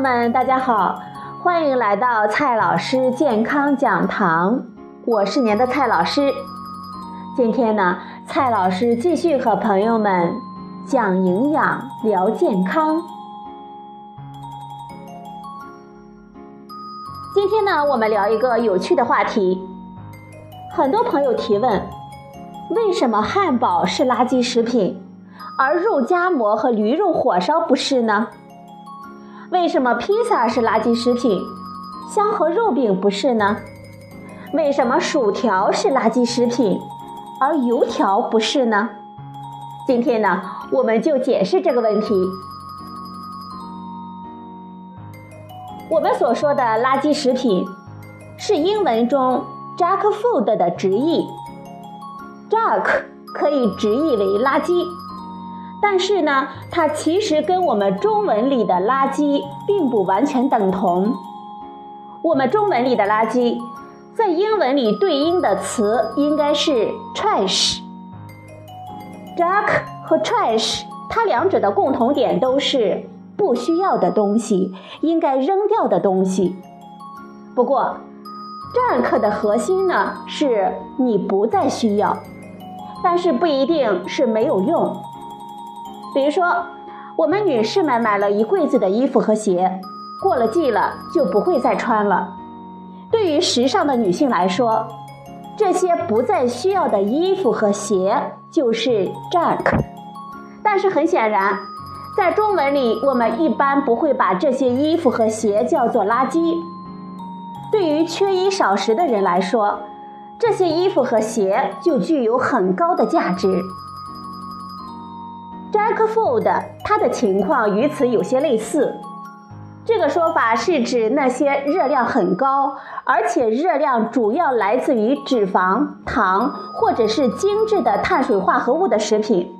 们，大家好，欢迎来到蔡老师健康讲堂，我是您的蔡老师。今天呢，蔡老师继续和朋友们讲营养、聊健康。今天呢，我们聊一个有趣的话题。很多朋友提问：为什么汉堡是垃圾食品，而肉夹馍和驴肉火烧不是呢？为什么披萨是垃圾食品，香河肉饼不是呢？为什么薯条是垃圾食品，而油条不是呢？今天呢，我们就解释这个问题。我们所说的垃圾食品，是英文中 junk food 的直译。junk 可以直译为垃圾。但是呢，它其实跟我们中文里的垃圾并不完全等同。我们中文里的垃圾，在英文里对应的词应该是 trash。junk 和 trash，它两者的共同点都是不需要的东西，应该扔掉的东西。不过，junk 的核心呢，是你不再需要，但是不一定是没有用。比如说，我们女士们买了一柜子的衣服和鞋，过了季了就不会再穿了。对于时尚的女性来说，这些不再需要的衣服和鞋就是 junk。但是很显然，在中文里，我们一般不会把这些衣服和鞋叫做垃圾。对于缺衣少食的人来说，这些衣服和鞋就具有很高的价值。Jack food 它的情况与此有些类似。这个说法是指那些热量很高，而且热量主要来自于脂肪、糖或者是精致的碳水化合物的食品。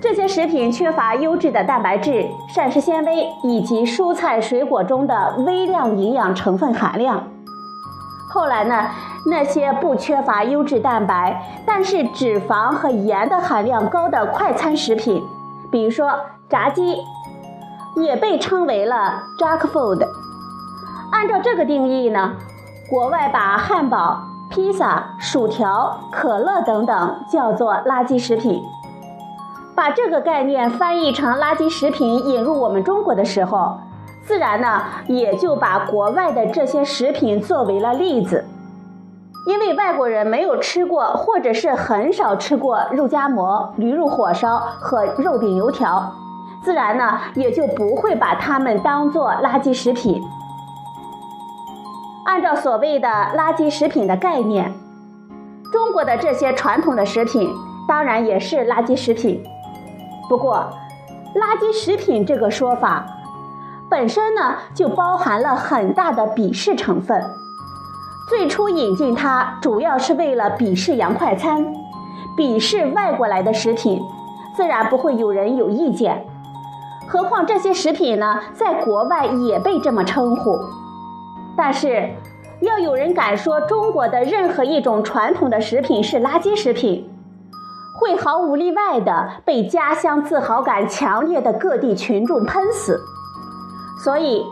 这些食品缺乏优质的蛋白质、膳食纤维以及蔬菜水果中的微量营养成分含量。后来呢，那些不缺乏优质蛋白，但是脂肪和盐的含量高的快餐食品，比如说炸鸡，也被称为了 junk food。按照这个定义呢，国外把汉堡、披萨、薯条、可乐等等叫做垃圾食品。把这个概念翻译成垃圾食品引入我们中国的时候。自然呢，也就把国外的这些食品作为了例子，因为外国人没有吃过或者是很少吃过肉夹馍、驴肉火烧和肉饼油条，自然呢也就不会把它们当做垃圾食品。按照所谓的垃圾食品的概念，中国的这些传统的食品当然也是垃圾食品。不过，垃圾食品这个说法。本身呢就包含了很大的鄙视成分。最初引进它主要是为了鄙视洋快餐，鄙视外国来的食品，自然不会有人有意见。何况这些食品呢，在国外也被这么称呼。但是，要有人敢说中国的任何一种传统的食品是垃圾食品，会毫无例外的被家乡自豪感强烈的各地群众喷死。所以，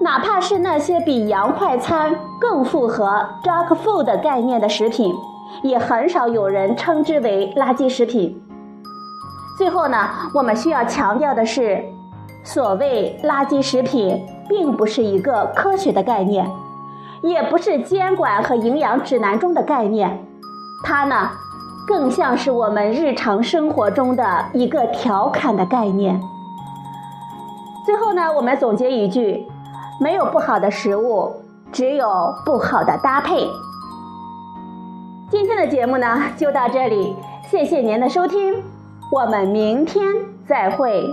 哪怕是那些比洋快餐更符合 junk food 概念的食品，也很少有人称之为垃圾食品。最后呢，我们需要强调的是，所谓垃圾食品，并不是一个科学的概念，也不是监管和营养指南中的概念，它呢，更像是我们日常生活中的一个调侃的概念。最后呢，我们总结一句：没有不好的食物，只有不好的搭配。今天的节目呢，就到这里，谢谢您的收听，我们明天再会。